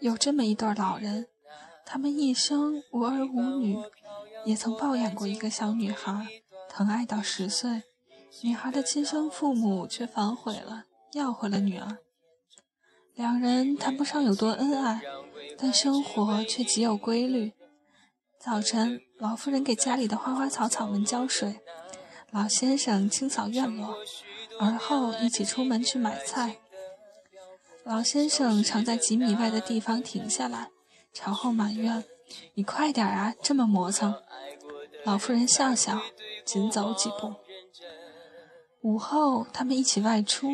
有这么一对老人，他们一生无儿无女，也曾抱养过一个小女孩，疼爱到十岁。女孩的亲生父母却反悔了，要回了女儿。两人谈不上有多恩爱，但生活却极有规律。早晨，老妇人给家里的花花草草们浇水，老先生清扫院落，而后一起出门去买菜。老先生常在几米外的地方停下来，朝后埋怨：“你快点啊，这么磨蹭。”老妇人笑笑，紧走几步。午后，他们一起外出。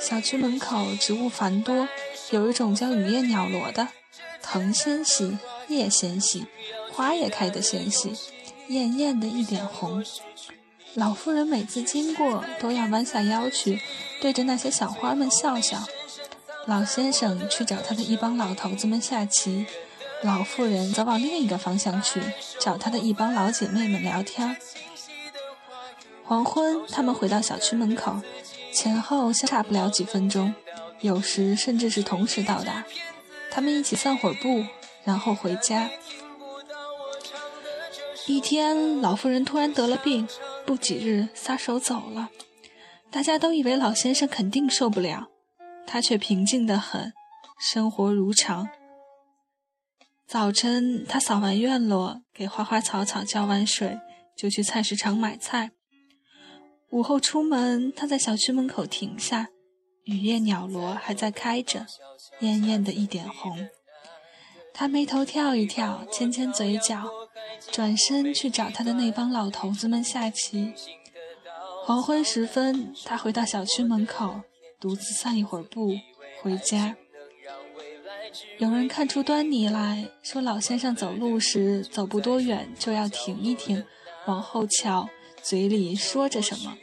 小区门口植物繁多，有一种叫雨夜鸟罗的，藤纤细，叶纤细，花也开得纤细，艳艳的一点红。老妇人每次经过，都要弯下腰去，对着那些小花们笑笑。老先生去找他的一帮老头子们下棋，老妇人则往另一个方向去找他的一帮老姐妹们聊天。黄昏，他们回到小区门口，前后相差不了几分钟，有时甚至是同时到达。他们一起散会儿步，然后回家。一天，老妇人突然得了病，不几日撒手走了。大家都以为老先生肯定受不了，他却平静得很，生活如常。早晨，他扫完院落，给花花草草浇完水，就去菜市场买菜。午后出门，他在小区门口停下，雨夜鸟罗还在开着，艳艳的一点红。他眉头跳一跳，牵牵嘴角，转身去找他的那帮老头子们下棋。黄昏时分，他回到小区门口，独自散一会儿步，回家。有人看出端倪来说，老先生走路时走不多远就要停一停，往后瞧。嘴里说着什么，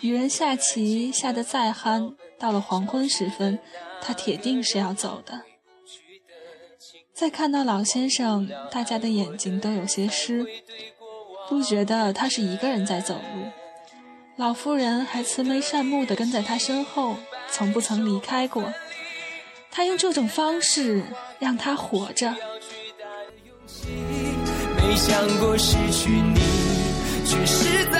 与人下棋下得再酣，到了黄昏时分，他铁定是要走的。再看到老先生，大家的眼睛都有些湿，不觉得他是一个人在走路。老妇人还慈眉善目的跟在他身后，从不曾离开过。他用这种方式让他活着。没想过失去你。却是在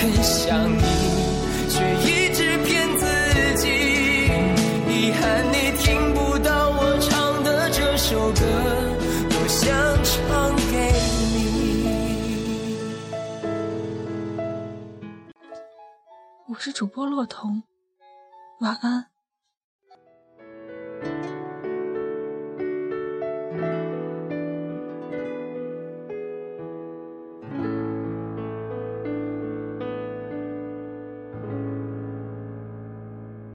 很想你，却一直骗自己。遗憾你听不到我唱的这首歌，我想唱给你。我是主播洛彤，晚安。